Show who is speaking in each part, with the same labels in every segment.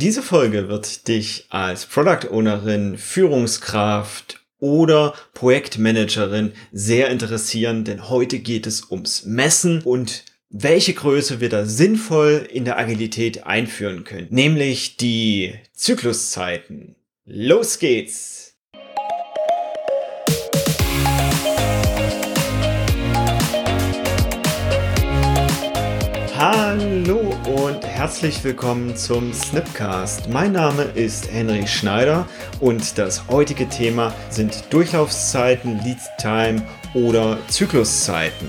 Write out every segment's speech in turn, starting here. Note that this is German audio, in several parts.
Speaker 1: Diese Folge wird dich als Product Ownerin, Führungskraft oder Projektmanagerin sehr interessieren, denn heute geht es ums Messen und welche Größe wir da sinnvoll in der Agilität einführen können, nämlich die Zykluszeiten. Los geht's! Hallo und herzlich willkommen zum Snipcast. Mein Name ist Henry Schneider und das heutige Thema sind Durchlaufszeiten, Lead Time oder Zykluszeiten.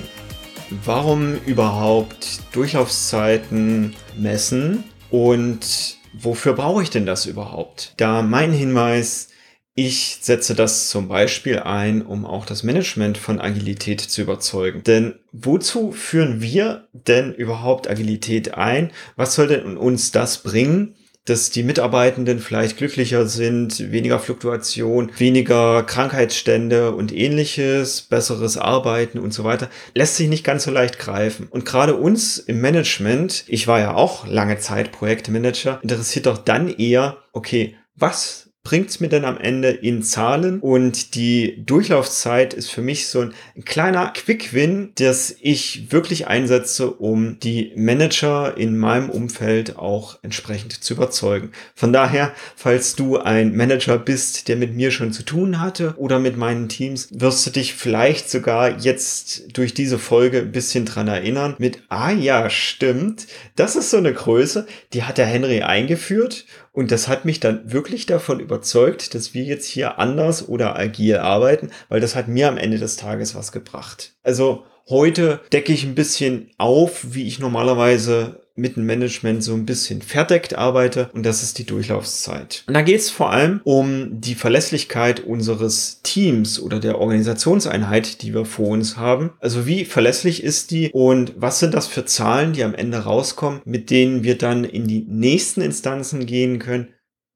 Speaker 1: Warum überhaupt Durchlaufszeiten messen und wofür brauche ich denn das überhaupt? Da mein Hinweis ich setze das zum Beispiel ein, um auch das Management von Agilität zu überzeugen. Denn wozu führen wir denn überhaupt Agilität ein? Was soll denn uns das bringen? dass die Mitarbeitenden vielleicht glücklicher sind, weniger Fluktuation, weniger Krankheitsstände und ähnliches, besseres Arbeiten und so weiter, lässt sich nicht ganz so leicht greifen. Und gerade uns im Management, ich war ja auch lange Zeit Projektmanager, interessiert doch dann eher, okay, was bringt's mir denn am Ende in Zahlen? Und die Durchlaufzeit ist für mich so ein kleiner Quick-Win, das ich wirklich einsetze, um die Manager in meinem Umfeld auch entsprechend zu überzeugen. Von daher, falls du ein Manager bist, der mit mir schon zu tun hatte oder mit meinen Teams, wirst du dich vielleicht sogar jetzt durch diese Folge ein bisschen dran erinnern mit, ah ja, stimmt, das ist so eine Größe, die hat der Henry eingeführt und das hat mich dann wirklich davon überzeugt, dass wir jetzt hier anders oder agil arbeiten, weil das hat mir am Ende des Tages was gebracht. Also heute decke ich ein bisschen auf, wie ich normalerweise mit dem Management so ein bisschen verdeckt arbeite und das ist die Durchlaufszeit. Und da geht es vor allem um die Verlässlichkeit unseres Teams oder der Organisationseinheit, die wir vor uns haben. Also wie verlässlich ist die und was sind das für Zahlen, die am Ende rauskommen, mit denen wir dann in die nächsten Instanzen gehen können,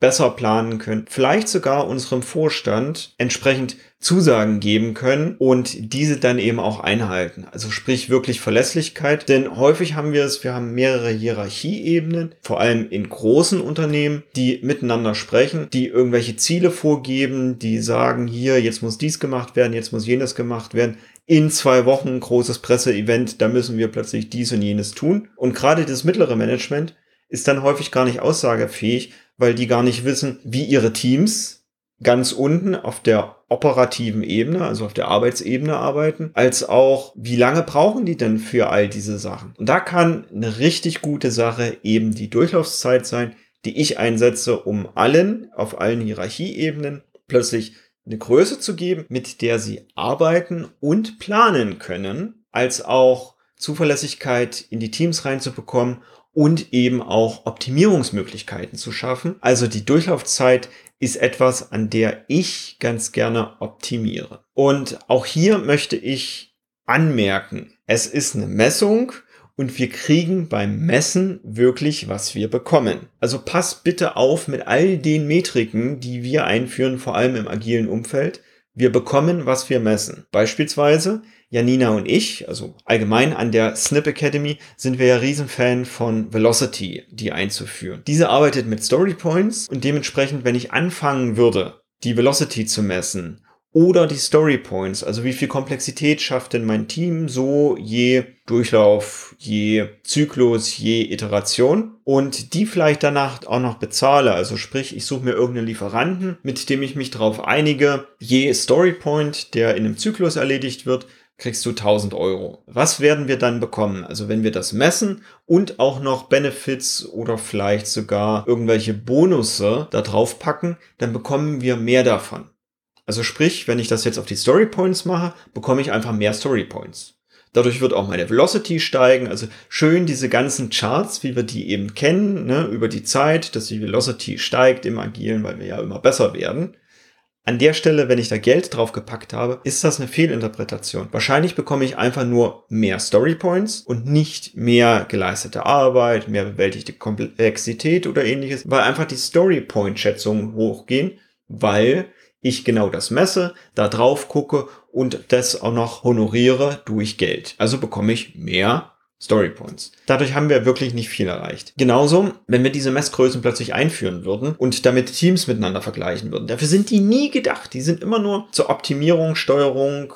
Speaker 1: besser planen können, vielleicht sogar unserem Vorstand entsprechend Zusagen geben können und diese dann eben auch einhalten. Also sprich wirklich Verlässlichkeit, denn häufig haben wir es, wir haben mehrere Hierarchieebenen, vor allem in großen Unternehmen, die miteinander sprechen, die irgendwelche Ziele vorgeben, die sagen, hier, jetzt muss dies gemacht werden, jetzt muss jenes gemacht werden. In zwei Wochen großes Presseevent, da müssen wir plötzlich dies und jenes tun. Und gerade das mittlere Management ist dann häufig gar nicht aussagefähig, weil die gar nicht wissen, wie ihre Teams ganz unten auf der operativen Ebene, also auf der Arbeitsebene arbeiten, als auch, wie lange brauchen die denn für all diese Sachen? Und da kann eine richtig gute Sache eben die Durchlaufszeit sein, die ich einsetze, um allen auf allen Hierarchieebenen plötzlich eine Größe zu geben, mit der sie arbeiten und planen können, als auch Zuverlässigkeit in die Teams reinzubekommen und eben auch Optimierungsmöglichkeiten zu schaffen. Also die Durchlaufzeit ist etwas, an der ich ganz gerne optimiere. Und auch hier möchte ich anmerken, es ist eine Messung und wir kriegen beim Messen wirklich, was wir bekommen. Also passt bitte auf mit all den Metriken, die wir einführen, vor allem im agilen Umfeld. Wir bekommen, was wir messen. Beispielsweise Janina und ich, also allgemein an der Snip Academy, sind wir ja Riesenfan von Velocity, die einzuführen. Diese arbeitet mit Story Points und dementsprechend, wenn ich anfangen würde, die Velocity zu messen oder die Story Points, also wie viel Komplexität schafft denn mein Team so je Durchlauf, je Zyklus, je Iteration und die vielleicht danach auch noch bezahle, also sprich, ich suche mir irgendeinen Lieferanten, mit dem ich mich darauf einige, je Story Point, der in einem Zyklus erledigt wird, kriegst du 1000 Euro. Was werden wir dann bekommen? Also wenn wir das messen und auch noch Benefits oder vielleicht sogar irgendwelche Bonusse da drauf packen, dann bekommen wir mehr davon. Also sprich, wenn ich das jetzt auf die Story Points mache, bekomme ich einfach mehr Story Points. Dadurch wird auch meine Velocity steigen. Also schön diese ganzen Charts, wie wir die eben kennen, ne, über die Zeit, dass die Velocity steigt im Agilen, weil wir ja immer besser werden. An der Stelle, wenn ich da Geld drauf gepackt habe, ist das eine Fehlinterpretation. Wahrscheinlich bekomme ich einfach nur mehr Story Points und nicht mehr geleistete Arbeit, mehr bewältigte Komplexität oder ähnliches, weil einfach die Story Point Schätzungen hochgehen, weil ich genau das messe, da drauf gucke und das auch noch honoriere durch Geld. Also bekomme ich mehr Storypoints. Dadurch haben wir wirklich nicht viel erreicht. Genauso, wenn wir diese Messgrößen plötzlich einführen würden und damit Teams miteinander vergleichen würden. Dafür sind die nie gedacht. Die sind immer nur zur Optimierung, Steuerung,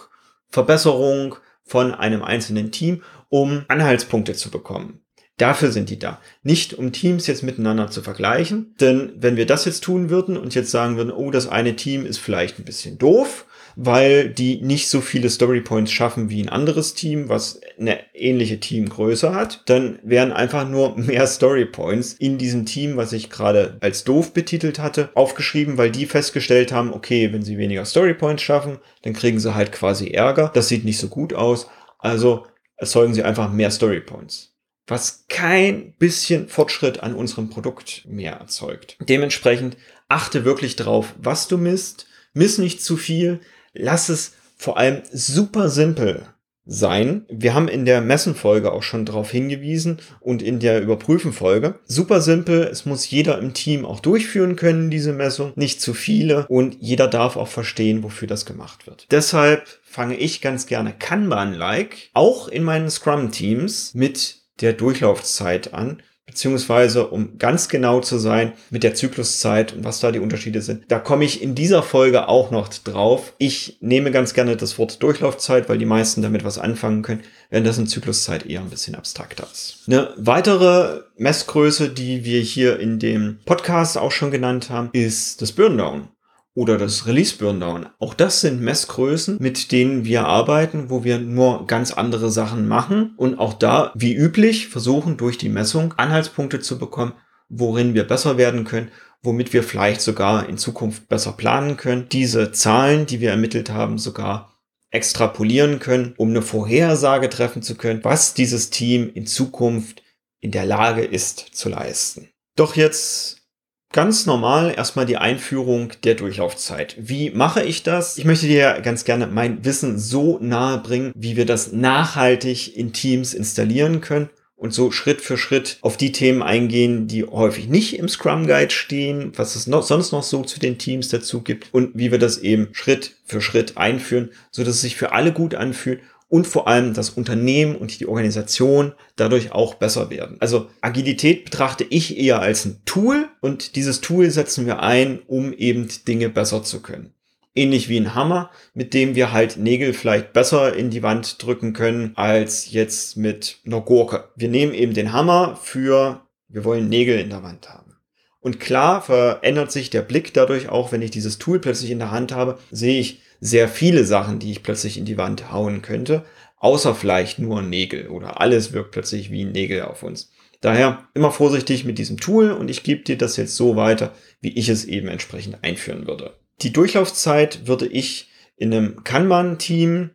Speaker 1: Verbesserung von einem einzelnen Team, um Anhaltspunkte zu bekommen. Dafür sind die da. Nicht um Teams jetzt miteinander zu vergleichen. Denn wenn wir das jetzt tun würden und jetzt sagen würden, oh, das eine Team ist vielleicht ein bisschen doof, weil die nicht so viele Story Points schaffen wie ein anderes Team, was eine ähnliche Teamgröße hat, dann wären einfach nur mehr Story Points in diesem Team, was ich gerade als doof betitelt hatte, aufgeschrieben, weil die festgestellt haben, okay, wenn sie weniger Story Points schaffen, dann kriegen sie halt quasi Ärger. Das sieht nicht so gut aus. Also erzeugen sie einfach mehr Story Points was kein bisschen Fortschritt an unserem Produkt mehr erzeugt. Dementsprechend achte wirklich drauf, was du misst. Miss nicht zu viel, lass es vor allem super simpel sein. Wir haben in der Messenfolge auch schon darauf hingewiesen und in der Überprüfenfolge. Super simpel, es muss jeder im Team auch durchführen können, diese Messung. Nicht zu viele und jeder darf auch verstehen, wofür das gemacht wird. Deshalb fange ich ganz gerne Kanban-like auch in meinen Scrum-Teams mit der Durchlaufzeit an beziehungsweise um ganz genau zu sein mit der Zykluszeit und was da die Unterschiede sind. Da komme ich in dieser Folge auch noch drauf. Ich nehme ganz gerne das Wort Durchlaufzeit, weil die meisten damit was anfangen können, während das in Zykluszeit eher ein bisschen abstrakter ist. Eine weitere Messgröße, die wir hier in dem Podcast auch schon genannt haben, ist das Burndown oder das Release Burndown. Auch das sind Messgrößen, mit denen wir arbeiten, wo wir nur ganz andere Sachen machen und auch da, wie üblich, versuchen durch die Messung Anhaltspunkte zu bekommen, worin wir besser werden können, womit wir vielleicht sogar in Zukunft besser planen können. Diese Zahlen, die wir ermittelt haben, sogar extrapolieren können, um eine Vorhersage treffen zu können, was dieses Team in Zukunft in der Lage ist zu leisten. Doch jetzt ganz normal erstmal die Einführung der Durchlaufzeit. Wie mache ich das? Ich möchte dir ganz gerne mein Wissen so nahe bringen, wie wir das nachhaltig in Teams installieren können und so Schritt für Schritt auf die Themen eingehen, die häufig nicht im Scrum Guide stehen, was es noch, sonst noch so zu den Teams dazu gibt und wie wir das eben Schritt für Schritt einführen, so dass es sich für alle gut anfühlt und vor allem das Unternehmen und die Organisation dadurch auch besser werden. Also Agilität betrachte ich eher als ein Tool und dieses Tool setzen wir ein, um eben Dinge besser zu können. Ähnlich wie ein Hammer, mit dem wir halt Nägel vielleicht besser in die Wand drücken können als jetzt mit einer Gurke. Wir nehmen eben den Hammer für, wir wollen Nägel in der Wand haben. Und klar verändert sich der Blick dadurch auch, wenn ich dieses Tool plötzlich in der Hand habe, sehe ich, sehr viele Sachen, die ich plötzlich in die Wand hauen könnte, außer vielleicht nur Nägel oder alles wirkt plötzlich wie Nägel auf uns. Daher immer vorsichtig mit diesem Tool und ich gebe dir das jetzt so weiter, wie ich es eben entsprechend einführen würde. Die Durchlaufzeit würde ich in einem Kanban-Team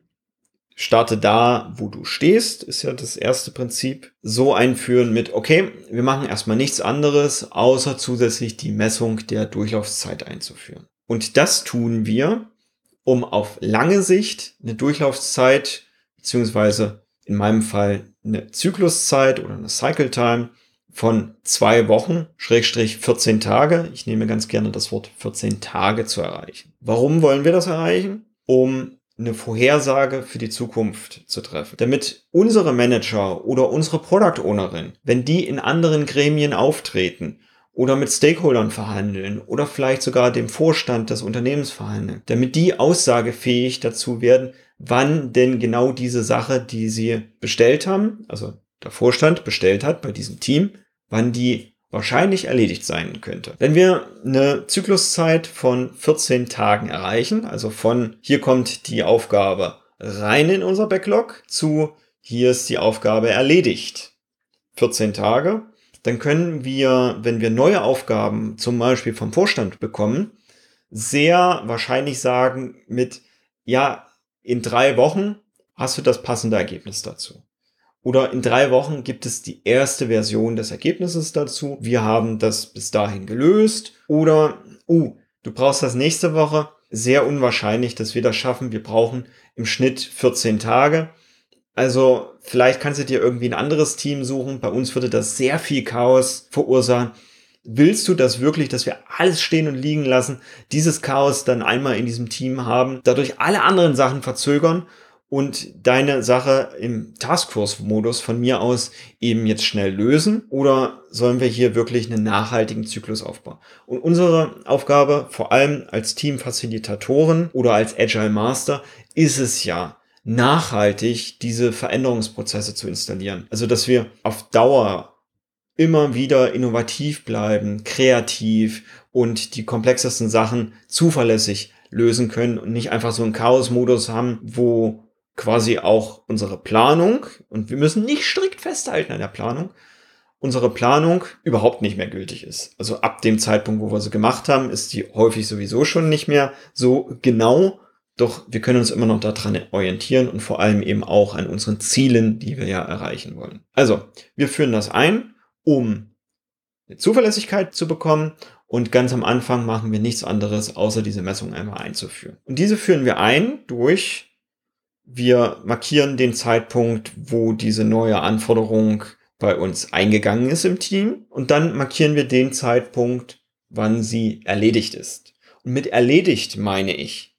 Speaker 1: starte da, wo du stehst, ist ja das erste Prinzip, so einführen mit, okay, wir machen erstmal nichts anderes, außer zusätzlich die Messung der Durchlaufzeit einzuführen. Und das tun wir, um auf lange Sicht eine Durchlaufzeit beziehungsweise in meinem Fall eine Zykluszeit oder eine Cycle Time von zwei Wochen, Schrägstrich 14 Tage. Ich nehme ganz gerne das Wort 14 Tage zu erreichen. Warum wollen wir das erreichen? Um eine Vorhersage für die Zukunft zu treffen. Damit unsere Manager oder unsere Product Ownerin, wenn die in anderen Gremien auftreten oder mit Stakeholdern verhandeln oder vielleicht sogar dem Vorstand des Unternehmens verhandeln, damit die aussagefähig dazu werden, wann denn genau diese Sache, die sie bestellt haben, also der Vorstand bestellt hat bei diesem Team, wann die wahrscheinlich erledigt sein könnte. Wenn wir eine Zykluszeit von 14 Tagen erreichen, also von hier kommt die Aufgabe rein in unser Backlog zu hier ist die Aufgabe erledigt. 14 Tage, dann können wir, wenn wir neue Aufgaben zum Beispiel vom Vorstand bekommen, sehr wahrscheinlich sagen mit, ja, in drei Wochen hast du das passende Ergebnis dazu. Oder in drei Wochen gibt es die erste Version des Ergebnisses dazu. Wir haben das bis dahin gelöst. Oder, uh, du brauchst das nächste Woche. Sehr unwahrscheinlich, dass wir das schaffen. Wir brauchen im Schnitt 14 Tage. Also vielleicht kannst du dir irgendwie ein anderes Team suchen. Bei uns würde das sehr viel Chaos verursachen. Willst du das wirklich, dass wir alles stehen und liegen lassen, dieses Chaos dann einmal in diesem Team haben, dadurch alle anderen Sachen verzögern und deine Sache im Taskforce-Modus von mir aus eben jetzt schnell lösen oder sollen wir hier wirklich einen nachhaltigen Zyklus aufbauen? Und unsere Aufgabe, vor allem als Teamfacilitatoren oder als Agile Master, ist es ja, nachhaltig diese Veränderungsprozesse zu installieren. Also, dass wir auf Dauer immer wieder innovativ bleiben, kreativ und die komplexesten Sachen zuverlässig lösen können und nicht einfach so einen Chaos-Modus haben, wo quasi auch unsere Planung, und wir müssen nicht strikt festhalten an der Planung, unsere Planung überhaupt nicht mehr gültig ist. Also ab dem Zeitpunkt, wo wir sie gemacht haben, ist die häufig sowieso schon nicht mehr so genau. Doch wir können uns immer noch daran orientieren und vor allem eben auch an unseren Zielen, die wir ja erreichen wollen. Also, wir führen das ein, um eine Zuverlässigkeit zu bekommen und ganz am Anfang machen wir nichts anderes, außer diese Messung einmal einzuführen. Und diese führen wir ein durch wir markieren den Zeitpunkt, wo diese neue Anforderung bei uns eingegangen ist im Team und dann markieren wir den Zeitpunkt, wann sie erledigt ist. Und mit erledigt meine ich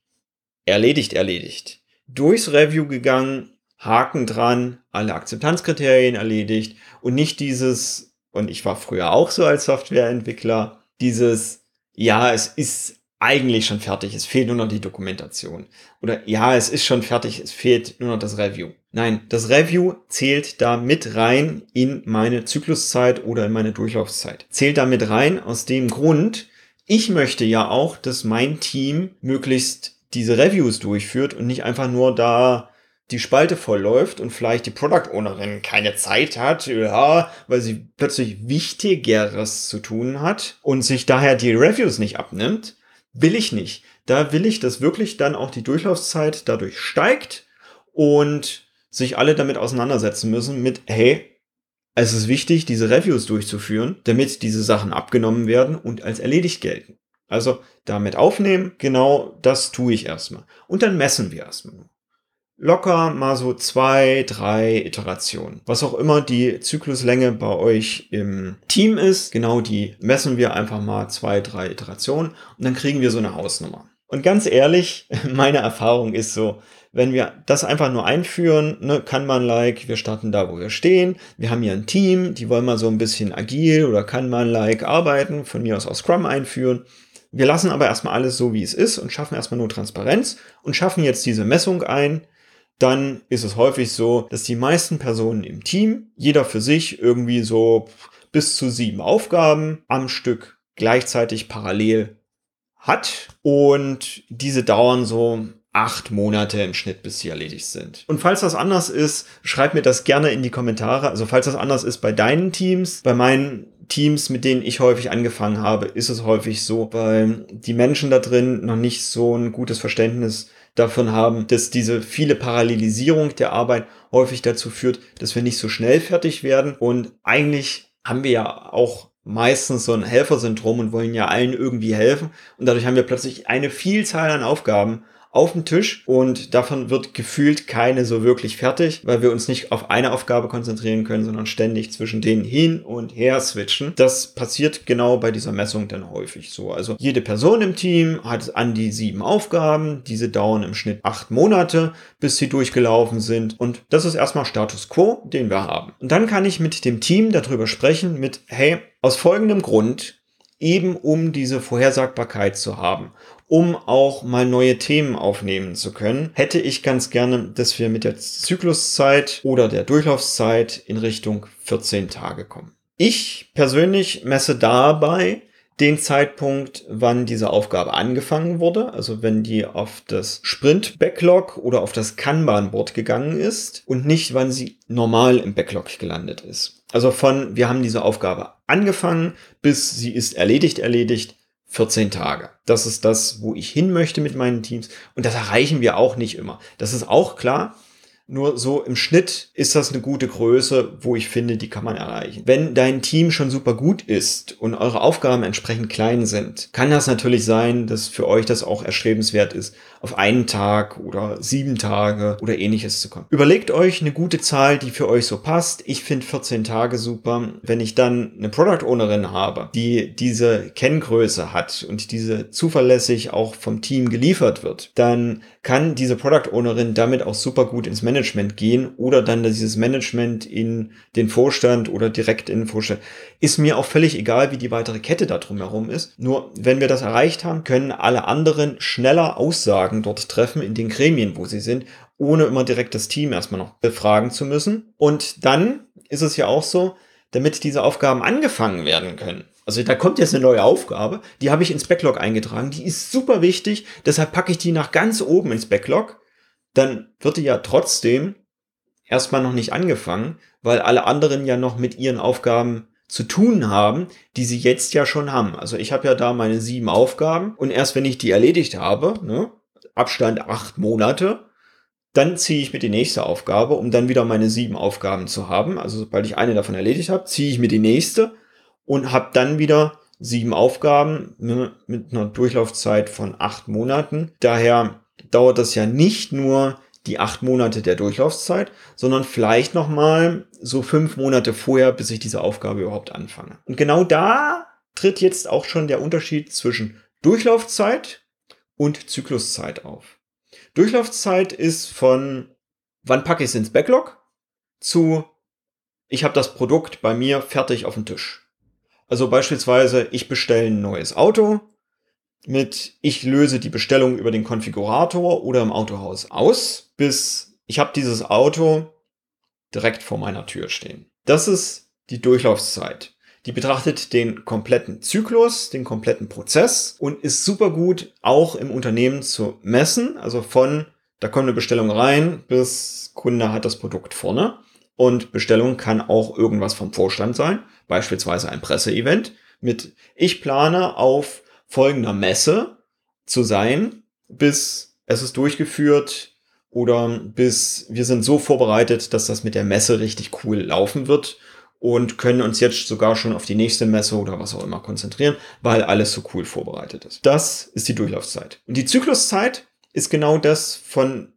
Speaker 1: erledigt, erledigt. Durchs Review gegangen, Haken dran, alle Akzeptanzkriterien erledigt und nicht dieses, und ich war früher auch so als Softwareentwickler, dieses, ja, es ist eigentlich schon fertig, es fehlt nur noch die Dokumentation. Oder ja, es ist schon fertig, es fehlt nur noch das Review. Nein, das Review zählt da mit rein in meine Zykluszeit oder in meine Durchlaufszeit. Zählt da mit rein aus dem Grund, ich möchte ja auch, dass mein Team möglichst diese Reviews durchführt und nicht einfach nur da die Spalte voll läuft und vielleicht die Product Ownerin keine Zeit hat, ja, weil sie plötzlich Wichtigeres zu tun hat und sich daher die Reviews nicht abnimmt, will ich nicht. Da will ich, dass wirklich dann auch die Durchlaufzeit dadurch steigt und sich alle damit auseinandersetzen müssen mit, hey, es ist wichtig, diese Reviews durchzuführen, damit diese Sachen abgenommen werden und als erledigt gelten. Also damit aufnehmen, genau das tue ich erstmal. Und dann messen wir erstmal locker mal so zwei, drei Iterationen. Was auch immer die Zykluslänge bei euch im Team ist, genau die messen wir einfach mal zwei, drei Iterationen und dann kriegen wir so eine Hausnummer. Und ganz ehrlich, meine Erfahrung ist so, wenn wir das einfach nur einführen, ne, kann man like, wir starten da, wo wir stehen. Wir haben hier ein Team, die wollen mal so ein bisschen agil oder kann man like arbeiten, von mir aus aus Scrum einführen. Wir lassen aber erstmal alles so, wie es ist und schaffen erstmal nur Transparenz und schaffen jetzt diese Messung ein, dann ist es häufig so, dass die meisten Personen im Team, jeder für sich irgendwie so bis zu sieben Aufgaben am Stück gleichzeitig parallel hat und diese dauern so acht Monate im Schnitt, bis sie erledigt sind. Und falls das anders ist, schreib mir das gerne in die Kommentare. Also falls das anders ist bei deinen Teams, bei meinen Teams, mit denen ich häufig angefangen habe, ist es häufig so, weil die Menschen da drin noch nicht so ein gutes Verständnis davon haben, dass diese viele Parallelisierung der Arbeit häufig dazu führt, dass wir nicht so schnell fertig werden. Und eigentlich haben wir ja auch meistens so ein Helfersyndrom und wollen ja allen irgendwie helfen. Und dadurch haben wir plötzlich eine Vielzahl an Aufgaben, auf dem Tisch und davon wird gefühlt keine so wirklich fertig, weil wir uns nicht auf eine Aufgabe konzentrieren können, sondern ständig zwischen denen hin und her switchen. Das passiert genau bei dieser Messung dann häufig so. Also jede Person im Team hat an die sieben Aufgaben. Diese dauern im Schnitt acht Monate, bis sie durchgelaufen sind. Und das ist erstmal Status quo, den wir haben. Und dann kann ich mit dem Team darüber sprechen mit, hey, aus folgendem Grund eben um diese Vorhersagbarkeit zu haben um auch mal neue Themen aufnehmen zu können, hätte ich ganz gerne, dass wir mit der Zykluszeit oder der Durchlaufszeit in Richtung 14 Tage kommen. Ich persönlich messe dabei den Zeitpunkt, wann diese Aufgabe angefangen wurde, also wenn die auf das Sprint-Backlog oder auf das Kanban-Board gegangen ist und nicht, wann sie normal im Backlog gelandet ist. Also von, wir haben diese Aufgabe angefangen, bis sie ist erledigt, erledigt, 14 Tage. Das ist das, wo ich hin möchte mit meinen Teams. Und das erreichen wir auch nicht immer. Das ist auch klar. Nur so im Schnitt ist das eine gute Größe, wo ich finde, die kann man erreichen. Wenn dein Team schon super gut ist und eure Aufgaben entsprechend klein sind, kann das natürlich sein, dass für euch das auch erstrebenswert ist, auf einen Tag oder sieben Tage oder ähnliches zu kommen. Überlegt euch eine gute Zahl, die für euch so passt. Ich finde 14 Tage super. Wenn ich dann eine Product Ownerin habe, die diese Kenngröße hat und diese zuverlässig auch vom Team geliefert wird, dann kann diese Product Ownerin damit auch super gut ins Management gehen oder dann dieses Management in den Vorstand oder direkt in den Vorstand. Ist mir auch völlig egal, wie die weitere Kette da drumherum ist. Nur wenn wir das erreicht haben, können alle anderen schneller Aussagen dort treffen in den Gremien, wo sie sind, ohne immer direkt das Team erstmal noch befragen zu müssen. Und dann ist es ja auch so, damit diese Aufgaben angefangen werden können. Also da kommt jetzt eine neue Aufgabe, die habe ich ins Backlog eingetragen, die ist super wichtig, deshalb packe ich die nach ganz oben ins Backlog. Dann wird die ja trotzdem erstmal noch nicht angefangen, weil alle anderen ja noch mit ihren Aufgaben zu tun haben, die sie jetzt ja schon haben. Also ich habe ja da meine sieben Aufgaben und erst wenn ich die erledigt habe, ne, Abstand acht Monate, dann ziehe ich mir die nächste Aufgabe, um dann wieder meine sieben Aufgaben zu haben. Also sobald ich eine davon erledigt habe, ziehe ich mir die nächste und habe dann wieder sieben Aufgaben ne, mit einer Durchlaufzeit von acht Monaten. Daher dauert das ja nicht nur die acht Monate der Durchlaufzeit, sondern vielleicht noch mal so fünf Monate vorher, bis ich diese Aufgabe überhaupt anfange. Und genau da tritt jetzt auch schon der Unterschied zwischen Durchlaufzeit und Zykluszeit auf. Durchlaufzeit ist von wann packe ich es ins Backlog zu ich habe das Produkt bei mir fertig auf dem Tisch. Also beispielsweise ich bestelle ein neues Auto mit ich löse die Bestellung über den Konfigurator oder im Autohaus aus, bis ich habe dieses Auto direkt vor meiner Tür stehen. Das ist die Durchlaufzeit. Die betrachtet den kompletten Zyklus, den kompletten Prozess und ist super gut auch im Unternehmen zu messen. Also von, da kommt eine Bestellung rein, bis Kunde hat das Produkt vorne. Und Bestellung kann auch irgendwas vom Vorstand sein, beispielsweise ein Presseevent mit, ich plane auf folgender Messe zu sein, bis es ist durchgeführt oder bis wir sind so vorbereitet, dass das mit der Messe richtig cool laufen wird und können uns jetzt sogar schon auf die nächste Messe oder was auch immer konzentrieren, weil alles so cool vorbereitet ist. Das ist die Durchlaufzeit. Und die Zykluszeit ist genau das von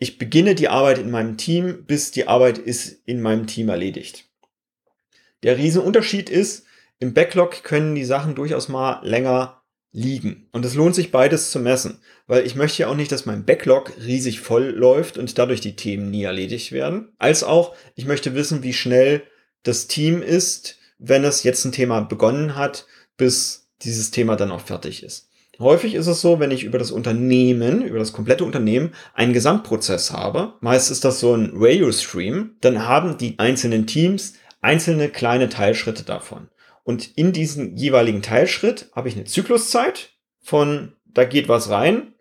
Speaker 1: ich beginne die Arbeit in meinem Team, bis die Arbeit ist in meinem Team erledigt. Der Riesenunterschied ist, im Backlog können die Sachen durchaus mal länger liegen. Und es lohnt sich beides zu messen, weil ich möchte ja auch nicht, dass mein Backlog riesig voll läuft und dadurch die Themen nie erledigt werden. Als auch, ich möchte wissen, wie schnell das Team ist, wenn es jetzt ein Thema begonnen hat, bis dieses Thema dann auch fertig ist. Häufig ist es so, wenn ich über das Unternehmen, über das komplette Unternehmen einen Gesamtprozess habe, meist ist das so ein Radio-Stream, dann haben die einzelnen Teams einzelne kleine Teilschritte davon. Und in diesen jeweiligen Teilschritt habe ich eine Zykluszeit von, da geht was rein,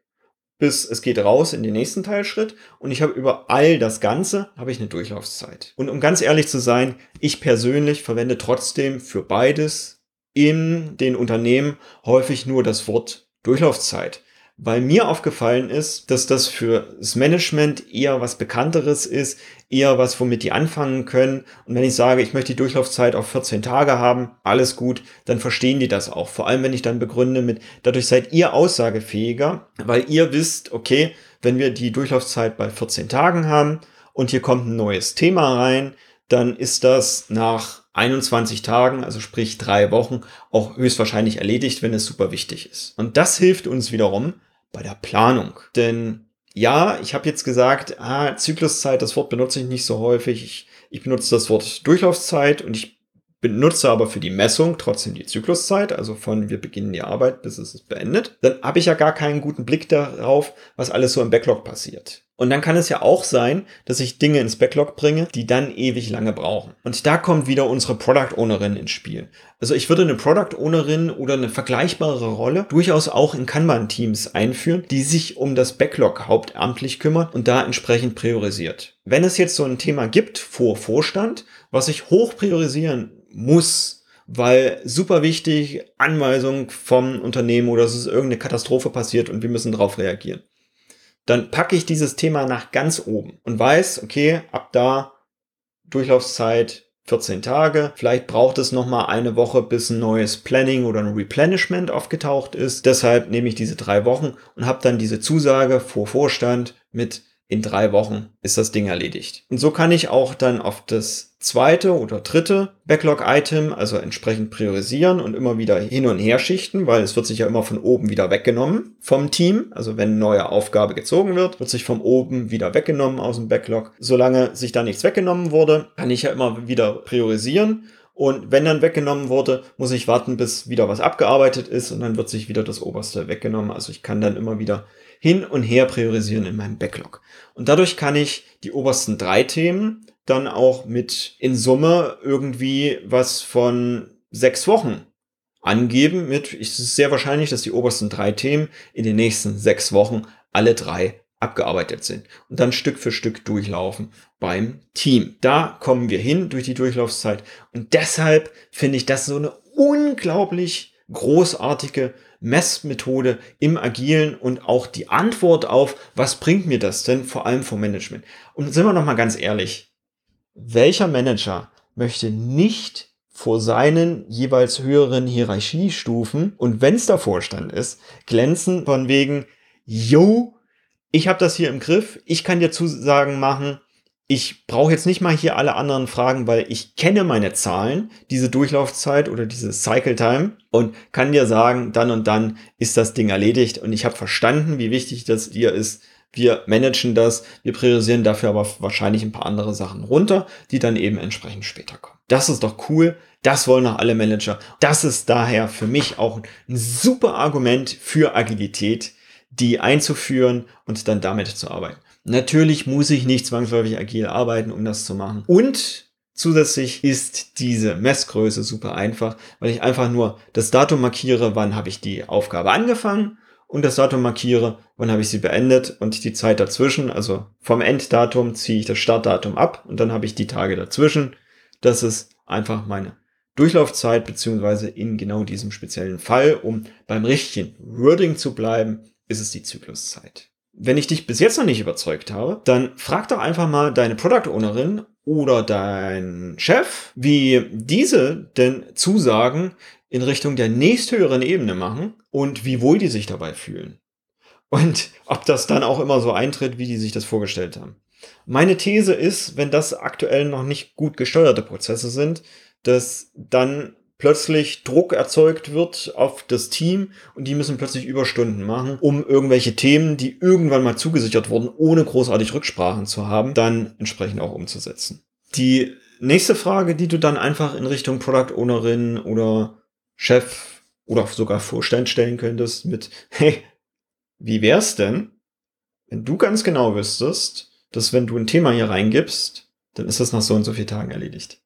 Speaker 1: bis es geht raus in den nächsten Teilschritt und ich habe über all das Ganze habe ich eine Durchlaufzeit. Und um ganz ehrlich zu sein, ich persönlich verwende trotzdem für beides in den Unternehmen häufig nur das Wort Durchlaufzeit weil mir aufgefallen ist, dass das für das Management eher was Bekannteres ist, eher was, womit die anfangen können. Und wenn ich sage, ich möchte die Durchlaufzeit auf 14 Tage haben, alles gut, dann verstehen die das auch. Vor allem, wenn ich dann begründe mit, dadurch seid ihr aussagefähiger, weil ihr wisst, okay, wenn wir die Durchlaufzeit bei 14 Tagen haben und hier kommt ein neues Thema rein, dann ist das nach 21 Tagen, also sprich drei Wochen, auch höchstwahrscheinlich erledigt, wenn es super wichtig ist. Und das hilft uns wiederum, bei der Planung. Denn ja, ich habe jetzt gesagt, ah, Zykluszeit, das Wort benutze ich nicht so häufig. Ich, ich benutze das Wort Durchlaufzeit und ich benutze aber für die Messung trotzdem die Zykluszeit, also von wir beginnen die Arbeit bis es ist beendet, dann habe ich ja gar keinen guten Blick darauf, was alles so im Backlog passiert. Und dann kann es ja auch sein, dass ich Dinge ins Backlog bringe, die dann ewig lange brauchen. Und da kommt wieder unsere Product Ownerin ins Spiel. Also ich würde eine Product Ownerin oder eine vergleichbare Rolle durchaus auch in Kanban-Teams einführen, die sich um das Backlog hauptamtlich kümmert und da entsprechend priorisiert. Wenn es jetzt so ein Thema gibt vor Vorstand, was ich hoch priorisieren muss, weil super wichtig, Anweisung vom Unternehmen oder es ist irgendeine Katastrophe passiert und wir müssen darauf reagieren dann packe ich dieses Thema nach ganz oben und weiß, okay, ab da Durchlaufzeit 14 Tage. Vielleicht braucht es noch mal eine Woche, bis ein neues Planning oder ein Replenishment aufgetaucht ist. Deshalb nehme ich diese drei Wochen und habe dann diese Zusage vor Vorstand mit in drei Wochen ist das Ding erledigt. Und so kann ich auch dann auf das zweite oder dritte Backlog-Item, also entsprechend priorisieren und immer wieder hin und her schichten, weil es wird sich ja immer von oben wieder weggenommen vom Team. Also wenn eine neue Aufgabe gezogen wird, wird sich vom oben wieder weggenommen aus dem Backlog. Solange sich da nichts weggenommen wurde, kann ich ja immer wieder priorisieren und wenn dann weggenommen wurde, muss ich warten, bis wieder was abgearbeitet ist und dann wird sich wieder das oberste weggenommen. Also ich kann dann immer wieder hin und her priorisieren in meinem Backlog. Und dadurch kann ich die obersten drei Themen dann auch mit in Summe irgendwie was von sechs Wochen angeben mit, es ist sehr wahrscheinlich, dass die obersten drei Themen in den nächsten sechs Wochen alle drei abgearbeitet sind und dann Stück für Stück durchlaufen beim Team. Da kommen wir hin durch die Durchlaufszeit und deshalb finde ich das so eine unglaublich großartige Messmethode im Agilen und auch die Antwort auf, was bringt mir das denn, vor allem vom Management. Und sind wir noch mal ganz ehrlich, welcher Manager möchte nicht vor seinen jeweils höheren Hierarchiestufen und wenn es der Vorstand ist, glänzen von wegen, yo, ich habe das hier im Griff, ich kann dir Zusagen machen, ich brauche jetzt nicht mal hier alle anderen Fragen, weil ich kenne meine Zahlen, diese Durchlaufzeit oder diese Cycle Time und kann dir sagen, dann und dann ist das Ding erledigt und ich habe verstanden, wie wichtig das dir ist. Wir managen das, wir priorisieren dafür aber wahrscheinlich ein paar andere Sachen runter, die dann eben entsprechend später kommen. Das ist doch cool. Das wollen auch alle Manager. Das ist daher für mich auch ein super Argument für Agilität die einzuführen und dann damit zu arbeiten. Natürlich muss ich nicht zwangsläufig agil arbeiten, um das zu machen. Und Zusätzlich ist diese Messgröße super einfach, weil ich einfach nur das Datum markiere, wann habe ich die Aufgabe angefangen und das Datum markiere, wann habe ich sie beendet und die Zeit dazwischen, also vom Enddatum ziehe ich das Startdatum ab und dann habe ich die Tage dazwischen. Das ist einfach meine Durchlaufzeit, beziehungsweise in genau diesem speziellen Fall, um beim richtigen Wording zu bleiben, ist es die Zykluszeit. Wenn ich dich bis jetzt noch nicht überzeugt habe, dann frag doch einfach mal deine Product Ownerin oder dein Chef, wie diese denn Zusagen in Richtung der nächsthöheren Ebene machen und wie wohl die sich dabei fühlen. Und ob das dann auch immer so eintritt, wie die sich das vorgestellt haben. Meine These ist, wenn das aktuell noch nicht gut gesteuerte Prozesse sind, dass dann plötzlich Druck erzeugt wird auf das Team und die müssen plötzlich Überstunden machen, um irgendwelche Themen, die irgendwann mal zugesichert wurden, ohne großartig Rücksprachen zu haben, dann entsprechend auch umzusetzen. Die nächste Frage, die du dann einfach in Richtung Product Ownerin oder Chef oder sogar Vorstand stellen könntest mit, hey, wie wär's denn, wenn du ganz genau wüsstest, dass wenn du ein Thema hier reingibst, dann ist das nach so und so vielen Tagen erledigt.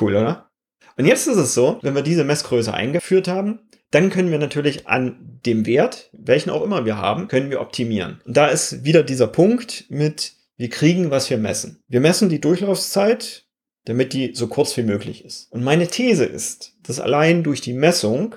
Speaker 1: Cool, oder? Und jetzt ist es so, wenn wir diese Messgröße eingeführt haben, dann können wir natürlich an dem Wert, welchen auch immer wir haben, können wir optimieren. Und da ist wieder dieser Punkt mit, wir kriegen, was wir messen. Wir messen die Durchlaufszeit, damit die so kurz wie möglich ist. Und meine These ist, dass allein durch die Messung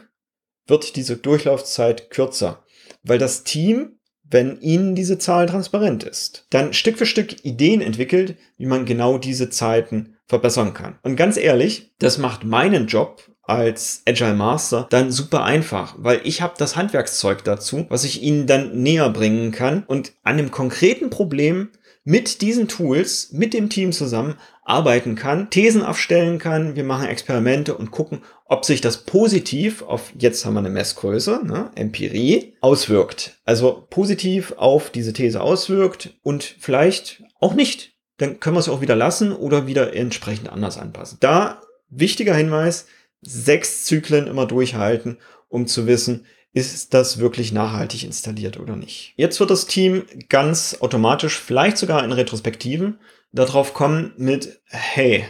Speaker 1: wird diese Durchlaufzeit kürzer, weil das Team, wenn ihnen diese Zahl transparent ist, dann Stück für Stück Ideen entwickelt, wie man genau diese Zeiten verbessern kann. Und ganz ehrlich, das macht meinen Job als Agile Master dann super einfach, weil ich habe das Handwerkszeug dazu, was ich Ihnen dann näher bringen kann und an dem konkreten Problem mit diesen Tools, mit dem Team zusammen arbeiten kann, Thesen aufstellen kann, wir machen Experimente und gucken, ob sich das positiv auf, jetzt haben wir eine Messgröße, ne, Empirie, auswirkt. Also positiv auf diese These auswirkt und vielleicht auch nicht dann können wir es auch wieder lassen oder wieder entsprechend anders anpassen. Da wichtiger Hinweis, sechs Zyklen immer durchhalten, um zu wissen, ist das wirklich nachhaltig installiert oder nicht. Jetzt wird das Team ganz automatisch, vielleicht sogar in Retrospektiven, darauf kommen mit, hey,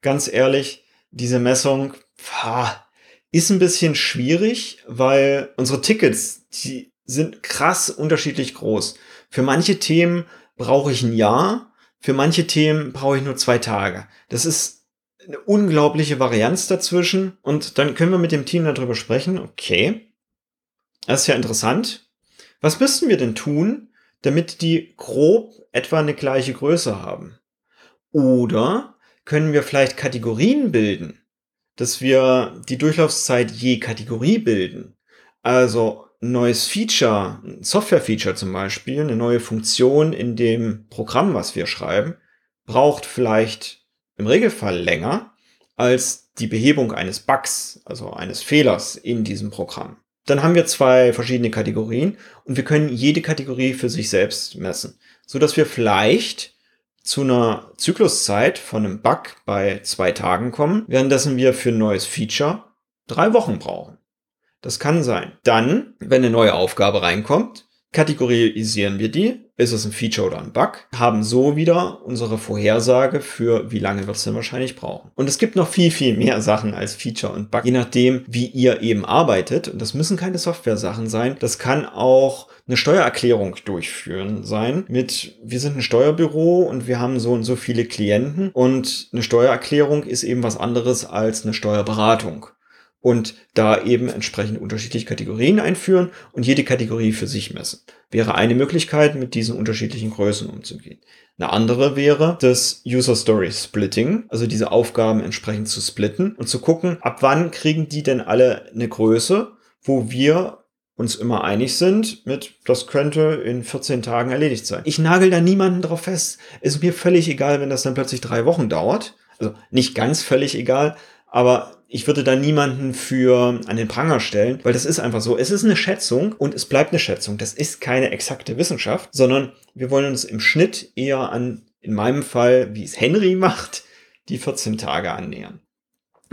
Speaker 1: ganz ehrlich, diese Messung pah, ist ein bisschen schwierig, weil unsere Tickets, die sind krass unterschiedlich groß. Für manche Themen brauche ich ein Jahr, für manche Themen brauche ich nur zwei Tage. Das ist eine unglaubliche Varianz dazwischen. Und dann können wir mit dem Team darüber sprechen. Okay, das ist ja interessant. Was müssten wir denn tun, damit die grob etwa eine gleiche Größe haben? Oder können wir vielleicht Kategorien bilden, dass wir die Durchlaufszeit je Kategorie bilden? Also neues Feature, Software-Feature zum Beispiel, eine neue Funktion in dem Programm, was wir schreiben, braucht vielleicht im Regelfall länger als die Behebung eines Bugs, also eines Fehlers in diesem Programm. Dann haben wir zwei verschiedene Kategorien und wir können jede Kategorie für sich selbst messen, so dass wir vielleicht zu einer Zykluszeit von einem Bug bei zwei Tagen kommen, währenddessen wir für ein neues Feature drei Wochen brauchen. Das kann sein. Dann, wenn eine neue Aufgabe reinkommt, kategorisieren wir die. Ist es ein Feature oder ein Bug? Haben so wieder unsere Vorhersage für, wie lange wird es denn wahrscheinlich brauchen. Und es gibt noch viel, viel mehr Sachen als Feature und Bug, je nachdem, wie ihr eben arbeitet. Und das müssen keine Software-Sachen sein. Das kann auch eine Steuererklärung durchführen sein mit, wir sind ein Steuerbüro und wir haben so und so viele Klienten und eine Steuererklärung ist eben was anderes als eine Steuerberatung und da eben entsprechend unterschiedliche Kategorien einführen und jede Kategorie für sich messen. Wäre eine Möglichkeit, mit diesen unterschiedlichen Größen umzugehen. Eine andere wäre das User Story Splitting, also diese Aufgaben entsprechend zu splitten und zu gucken, ab wann kriegen die denn alle eine Größe, wo wir uns immer einig sind mit, das könnte in 14 Tagen erledigt sein. Ich nagel da niemanden drauf fest. Ist mir völlig egal, wenn das dann plötzlich drei Wochen dauert. Also nicht ganz völlig egal, aber ich würde da niemanden für an den Pranger stellen, weil das ist einfach so. Es ist eine Schätzung und es bleibt eine Schätzung. Das ist keine exakte Wissenschaft, sondern wir wollen uns im Schnitt eher an, in meinem Fall, wie es Henry macht, die 14 Tage annähern.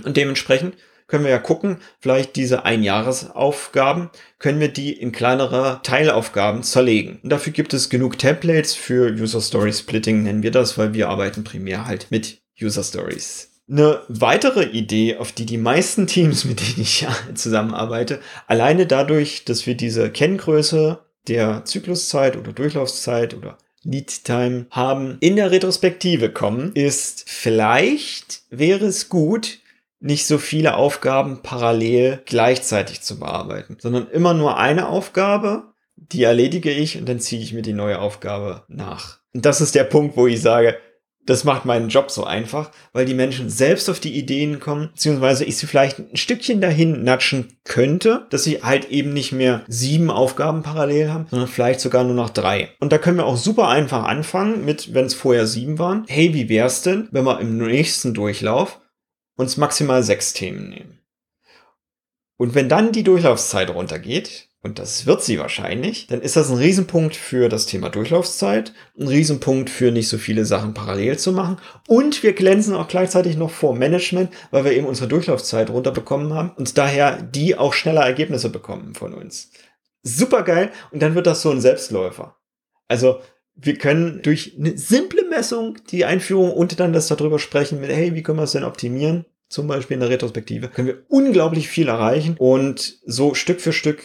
Speaker 1: Und dementsprechend können wir ja gucken, vielleicht diese Einjahresaufgaben, können wir die in kleinere Teilaufgaben zerlegen. Und dafür gibt es genug Templates für User Story Splitting, nennen wir das, weil wir arbeiten primär halt mit User Stories. Eine weitere Idee, auf die die meisten Teams, mit denen ich zusammenarbeite, alleine dadurch, dass wir diese Kenngröße der Zykluszeit oder Durchlaufszeit oder Lead Time haben, in der Retrospektive kommen, ist vielleicht wäre es gut, nicht so viele Aufgaben parallel gleichzeitig zu bearbeiten, sondern immer nur eine Aufgabe, die erledige ich und dann ziehe ich mir die neue Aufgabe nach. Und das ist der Punkt, wo ich sage, das macht meinen Job so einfach, weil die Menschen selbst auf die Ideen kommen, beziehungsweise ich sie vielleicht ein Stückchen dahin natschen könnte, dass sie halt eben nicht mehr sieben Aufgaben parallel haben, sondern vielleicht sogar nur noch drei. Und da können wir auch super einfach anfangen mit, wenn es vorher sieben waren. Hey, wie wär's denn, wenn wir im nächsten Durchlauf uns maximal sechs Themen nehmen? Und wenn dann die Durchlaufszeit runtergeht, und das wird sie wahrscheinlich, dann ist das ein Riesenpunkt für das Thema Durchlaufszeit, ein Riesenpunkt für nicht so viele Sachen parallel zu machen. Und wir glänzen auch gleichzeitig noch vor Management, weil wir eben unsere Durchlaufzeit runterbekommen haben und daher die auch schneller Ergebnisse bekommen von uns. Super geil. Und dann wird das so ein Selbstläufer. Also wir können durch eine simple Messung die Einführung und dann das darüber sprechen mit, hey, wie können wir es denn optimieren? Zum Beispiel in der Retrospektive, können wir unglaublich viel erreichen und so Stück für Stück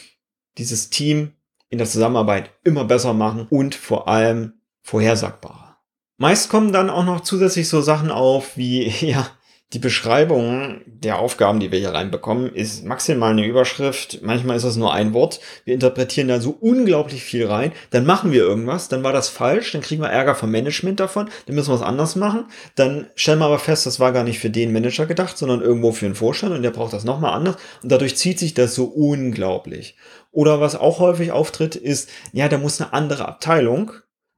Speaker 1: dieses Team in der Zusammenarbeit immer besser machen und vor allem vorhersagbarer. Meist kommen dann auch noch zusätzlich so Sachen auf wie, ja, die Beschreibung der Aufgaben, die wir hier reinbekommen, ist maximal eine Überschrift. Manchmal ist das nur ein Wort. Wir interpretieren da so unglaublich viel rein. Dann machen wir irgendwas, dann war das falsch, dann kriegen wir Ärger vom Management davon, dann müssen wir was anders machen. Dann stellen wir aber fest, das war gar nicht für den Manager gedacht, sondern irgendwo für den Vorstand und der braucht das nochmal anders. Und dadurch zieht sich das so unglaublich. Oder was auch häufig auftritt, ist, ja, da muss eine andere Abteilung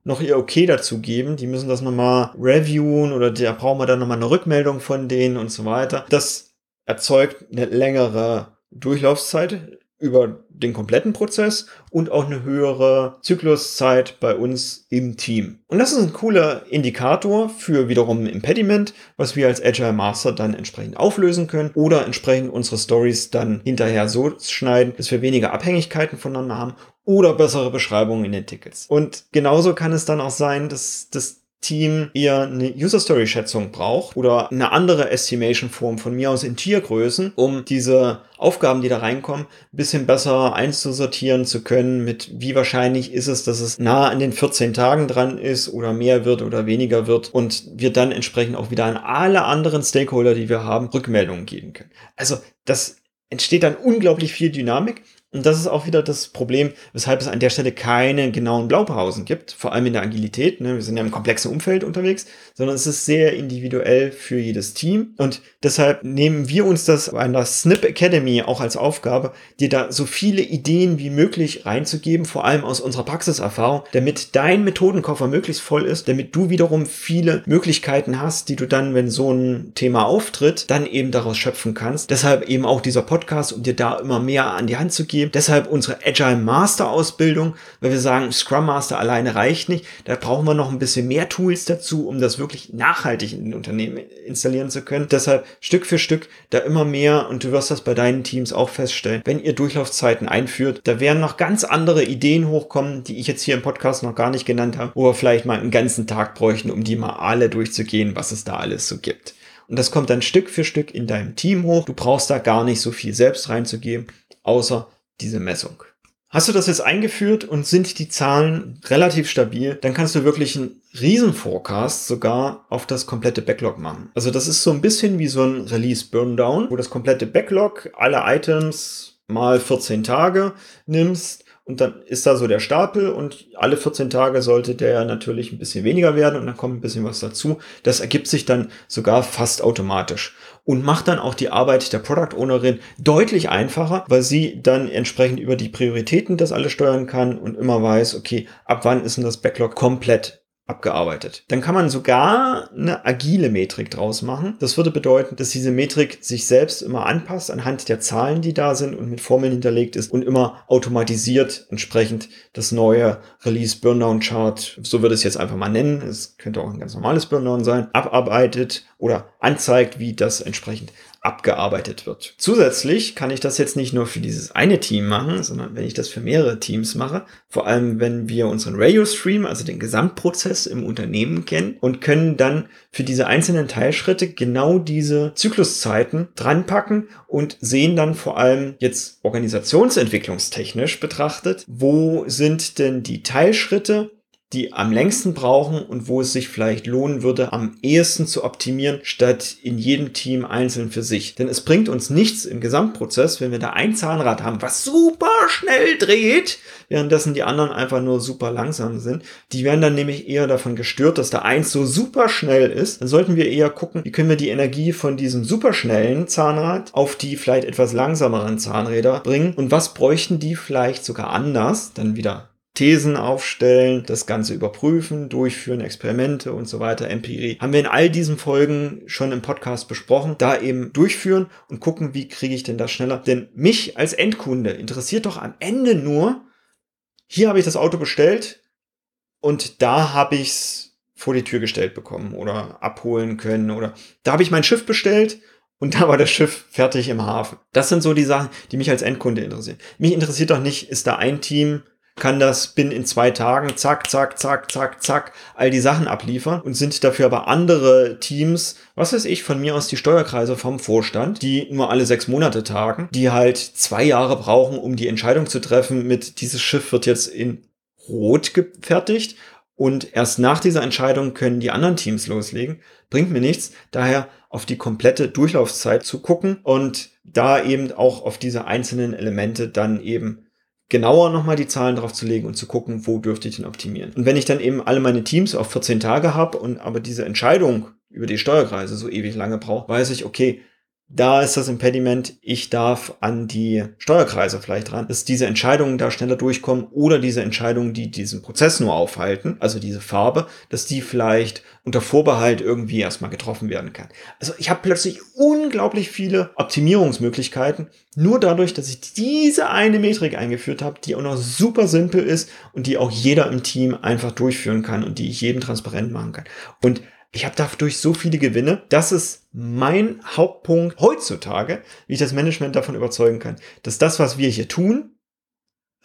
Speaker 1: noch ihr Okay dazu geben. Die müssen das nochmal reviewen oder da brauchen wir dann nochmal eine Rückmeldung von denen und so weiter. Das erzeugt eine längere Durchlaufszeit über den kompletten Prozess und auch eine höhere Zykluszeit bei uns im Team. Und das ist ein cooler Indikator für wiederum ein Impediment, was wir als Agile Master dann entsprechend auflösen können oder entsprechend unsere Stories dann hinterher so schneiden, dass wir weniger Abhängigkeiten voneinander haben oder bessere Beschreibungen in den Tickets. Und genauso kann es dann auch sein, dass das Team eher eine User Story Schätzung braucht oder eine andere Estimation Form von mir aus in Tiergrößen, um diese Aufgaben, die da reinkommen, ein bisschen besser einzusortieren zu können mit wie wahrscheinlich ist es, dass es nah an den 14 Tagen dran ist oder mehr wird oder weniger wird und wir dann entsprechend auch wieder an alle anderen Stakeholder, die wir haben, Rückmeldungen geben können. Also das entsteht dann unglaublich viel Dynamik Und das ist auch wieder das Problem, weshalb es an der Stelle keine genauen Blaupausen gibt, vor allem in der Agilität. Ne? Wir sind ja im komplexen Umfeld unterwegs, sondern es ist sehr individuell für jedes Team. Und deshalb nehmen wir uns das an der Snip Academy auch als Aufgabe, dir da so viele Ideen wie möglich reinzugeben, vor allem aus unserer Praxiserfahrung, damit dein Methodenkoffer möglichst voll ist, damit du wiederum viele Möglichkeiten hast, die du dann, wenn so ein Thema auftritt, dann eben daraus schöpfen kannst. Deshalb eben auch dieser Podcast, um dir da immer mehr an die Hand zu geben geben. Deshalb unsere Agile Master Ausbildung, weil wir sagen, Scrum Master alleine reicht nicht. Da brauchen wir noch ein bisschen mehr Tools dazu, um das wirklich nachhaltig in den Unternehmen installieren zu können. Deshalb Stück für Stück da immer mehr und du wirst das bei deinen Teams auch feststellen. Wenn ihr Durchlaufzeiten einführt, da werden noch ganz andere Ideen hochkommen, die ich jetzt hier im Podcast noch gar nicht genannt habe, wo wir vielleicht mal einen ganzen Tag bräuchten, um die mal alle durchzugehen, was es da alles so gibt. Und das kommt dann Stück für Stück in deinem Team hoch. Du brauchst da gar nicht so viel selbst reinzugeben, außer diese Messung. Hast du das jetzt eingeführt und sind die Zahlen relativ stabil, dann kannst du wirklich einen riesen Forecast sogar auf das komplette Backlog machen. Also das ist so ein bisschen wie so ein Release Burndown, wo das komplette Backlog, alle Items mal 14 Tage nimmst und dann ist da so der Stapel und alle 14 Tage sollte der natürlich ein bisschen weniger werden und dann kommt ein bisschen was dazu. Das ergibt sich dann sogar fast automatisch und macht dann auch die Arbeit der Product Ownerin deutlich einfacher, weil sie dann entsprechend über die Prioritäten das alles steuern kann und immer weiß, okay, ab wann ist denn das Backlog komplett abgearbeitet. Dann kann man sogar eine agile Metrik draus machen. Das würde bedeuten, dass diese Metrik sich selbst immer anpasst anhand der Zahlen, die da sind und mit Formeln hinterlegt ist und immer automatisiert entsprechend das neue Release Burndown Chart, so würde es jetzt einfach mal nennen, es könnte auch ein ganz normales Burndown sein, abarbeitet oder anzeigt, wie das entsprechend abgearbeitet wird. Zusätzlich kann ich das jetzt nicht nur für dieses eine Team machen, sondern wenn ich das für mehrere Teams mache, vor allem wenn wir unseren Radio Stream, also den Gesamtprozess im Unternehmen kennen und können dann für diese einzelnen Teilschritte genau diese Zykluszeiten dranpacken und sehen dann vor allem jetzt organisationsentwicklungstechnisch betrachtet, wo sind denn die Teilschritte die am längsten brauchen und wo es sich vielleicht lohnen würde, am ehesten zu optimieren, statt in jedem Team einzeln für sich. Denn es bringt uns nichts im Gesamtprozess, wenn wir da ein Zahnrad haben, was super schnell dreht, währenddessen die anderen einfach nur super langsam sind. Die werden dann nämlich eher davon gestört, dass da eins so super schnell ist. Dann sollten wir eher gucken, wie können wir die Energie von diesem superschnellen Zahnrad auf die vielleicht etwas langsameren Zahnräder bringen und was bräuchten die vielleicht sogar anders, dann wieder Thesen aufstellen, das Ganze überprüfen, durchführen, Experimente und so weiter, Empirie. Haben wir in all diesen Folgen schon im Podcast besprochen. Da eben durchführen und gucken, wie kriege ich denn das schneller. Denn mich als Endkunde interessiert doch am Ende nur, hier habe ich das Auto bestellt und da habe ich es vor die Tür gestellt bekommen oder abholen können oder da habe ich mein Schiff bestellt und da war das Schiff fertig im Hafen. Das sind so die Sachen, die mich als Endkunde interessieren. Mich interessiert doch nicht, ist da ein Team kann das bin in zwei Tagen, zack, zack, zack, zack, zack, all die Sachen abliefern und sind dafür aber andere Teams, was weiß ich, von mir aus die Steuerkreise vom Vorstand, die nur alle sechs Monate tagen, die halt zwei Jahre brauchen, um die Entscheidung zu treffen mit dieses Schiff wird jetzt in Rot gefertigt und erst nach dieser Entscheidung können die anderen Teams loslegen. Bringt mir nichts. Daher auf die komplette Durchlaufzeit zu gucken und da eben auch auf diese einzelnen Elemente dann eben genauer nochmal die Zahlen drauf zu legen und zu gucken, wo dürfte ich denn optimieren. Und wenn ich dann eben alle meine Teams auf 14 Tage habe und aber diese Entscheidung über die Steuerkreise so ewig lange brauche, weiß ich, okay, da ist das Impediment, ich darf an die Steuerkreise vielleicht ran, dass diese Entscheidungen da schneller durchkommen oder diese Entscheidungen, die diesen Prozess nur aufhalten, also diese Farbe, dass die vielleicht unter Vorbehalt irgendwie erstmal getroffen werden kann. Also ich habe plötzlich unglaublich viele Optimierungsmöglichkeiten, nur dadurch, dass ich diese eine Metrik eingeführt habe, die auch noch super simpel ist und die auch jeder im Team einfach durchführen kann und die ich jedem transparent machen kann. Und ich habe dadurch so viele Gewinne. Das ist mein Hauptpunkt heutzutage, wie ich das Management davon überzeugen kann, dass das, was wir hier tun,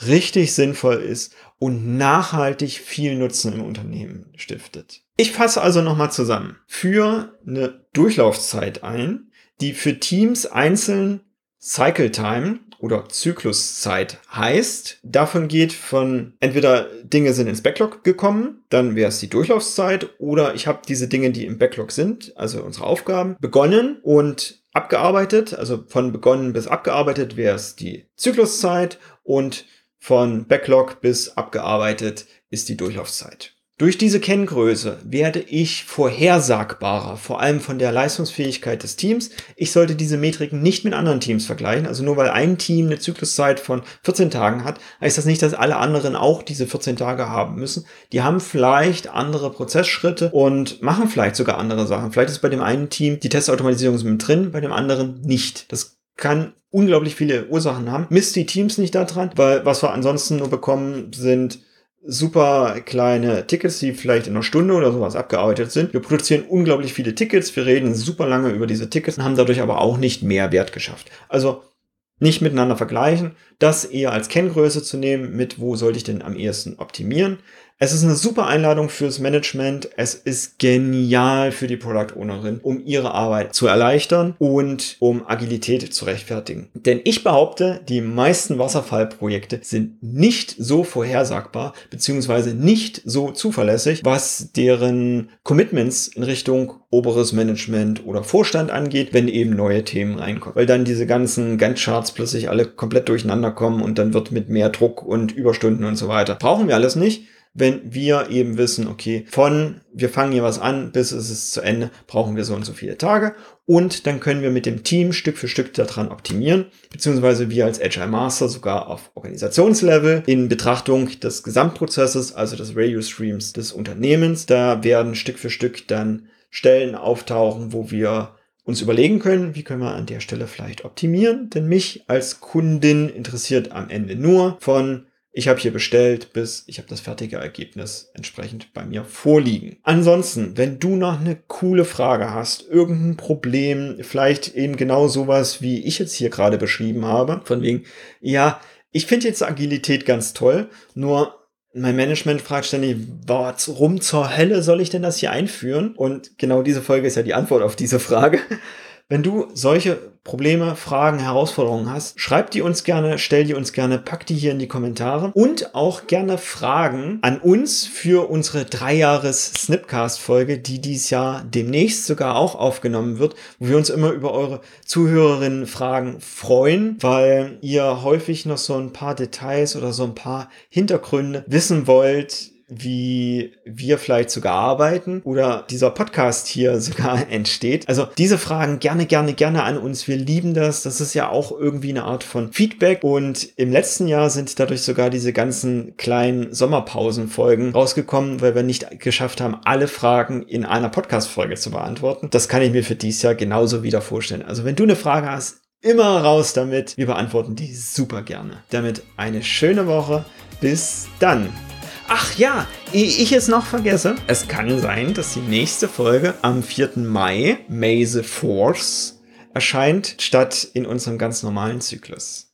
Speaker 1: richtig sinnvoll ist und nachhaltig viel Nutzen im Unternehmen stiftet. Ich fasse also nochmal zusammen. Für eine Durchlaufzeit ein, die für Teams einzeln Cycle Time oder Zykluszeit heißt, davon geht von entweder Dinge sind ins Backlog gekommen, dann wäre es die Durchlaufszeit oder ich habe diese Dinge, die im Backlog sind, also unsere Aufgaben, begonnen und abgearbeitet, also von begonnen bis abgearbeitet wäre es die Zykluszeit und von Backlog bis abgearbeitet ist die Durchlaufzeit. Durch diese Kenngröße werde ich vorhersagbarer, vor allem von der Leistungsfähigkeit des Teams. Ich sollte diese Metriken nicht mit anderen Teams vergleichen. Also nur weil ein Team eine Zykluszeit von 14 Tagen hat, heißt das nicht, dass alle anderen auch diese 14 Tage haben müssen. Die haben vielleicht andere Prozessschritte und machen vielleicht sogar andere Sachen. Vielleicht ist bei dem einen Team die Testautomatisierung mit drin, bei dem anderen nicht. Das kann unglaublich viele Ursachen haben. Misst die Teams nicht daran, weil was wir ansonsten nur bekommen sind super kleine Tickets, die vielleicht in einer Stunde oder sowas abgearbeitet sind. Wir produzieren unglaublich viele Tickets, wir reden super lange über diese Tickets und haben dadurch aber auch nicht mehr Wert geschafft. Also nicht miteinander vergleichen, das eher als Kenngröße zu nehmen, mit wo sollte ich denn am ehesten optimieren. Es ist eine super Einladung fürs Management. Es ist genial für die Product Ownerin, um ihre Arbeit zu erleichtern und um Agilität zu rechtfertigen. Denn ich behaupte, die meisten Wasserfallprojekte sind nicht so vorhersagbar beziehungsweise nicht so zuverlässig, was deren Commitments in Richtung oberes Management oder Vorstand angeht, wenn eben neue Themen reinkommen. Weil dann diese ganzen Gantt-Charts plötzlich alle komplett durcheinander kommen und dann wird mit mehr Druck und Überstunden und so weiter. Brauchen wir alles nicht wenn wir eben wissen, okay, von wir fangen hier was an, bis es ist zu Ende, brauchen wir so und so viele Tage. Und dann können wir mit dem Team Stück für Stück daran optimieren, beziehungsweise wir als Agile Master sogar auf Organisationslevel in Betrachtung des Gesamtprozesses, also des Radio Streams des Unternehmens. Da werden Stück für Stück dann Stellen auftauchen, wo wir uns überlegen können, wie können wir an der Stelle vielleicht optimieren. Denn mich als Kundin interessiert am Ende nur von ich habe hier bestellt, bis ich habe das fertige Ergebnis entsprechend bei mir vorliegen. Ansonsten, wenn du noch eine coole Frage hast, irgendein Problem, vielleicht eben genau sowas, wie ich jetzt hier gerade beschrieben habe, von wegen, ja, ich finde jetzt Agilität ganz toll, nur mein Management fragt ständig, warum zur Hölle soll ich denn das hier einführen? Und genau diese Folge ist ja die Antwort auf diese Frage. Wenn du solche Probleme, Fragen, Herausforderungen hast, schreib die uns gerne, stell die uns gerne, pack die hier in die Kommentare und auch gerne Fragen an uns für unsere Dreijahres-Snipcast-Folge, die dieses Jahr demnächst sogar auch aufgenommen wird, wo wir uns immer über eure Zuhörerinnen Fragen freuen, weil ihr häufig noch so ein paar Details oder so ein paar Hintergründe wissen wollt, wie wir vielleicht sogar arbeiten oder dieser Podcast hier sogar entsteht. Also diese Fragen gerne, gerne, gerne an uns. Wir lieben das. Das ist ja auch irgendwie eine Art von Feedback. Und im letzten Jahr sind dadurch sogar diese ganzen kleinen Sommerpausenfolgen rausgekommen, weil wir nicht geschafft haben, alle Fragen in einer Podcast-Folge zu beantworten. Das kann ich mir für dieses Jahr genauso wieder vorstellen. Also wenn du eine Frage hast, immer raus damit. Wir beantworten die super gerne. Damit eine schöne Woche. Bis dann. Ach ja, ich es noch vergesse, es kann sein, dass die nächste Folge am 4. Mai, May the Force, erscheint, statt in unserem ganz normalen Zyklus.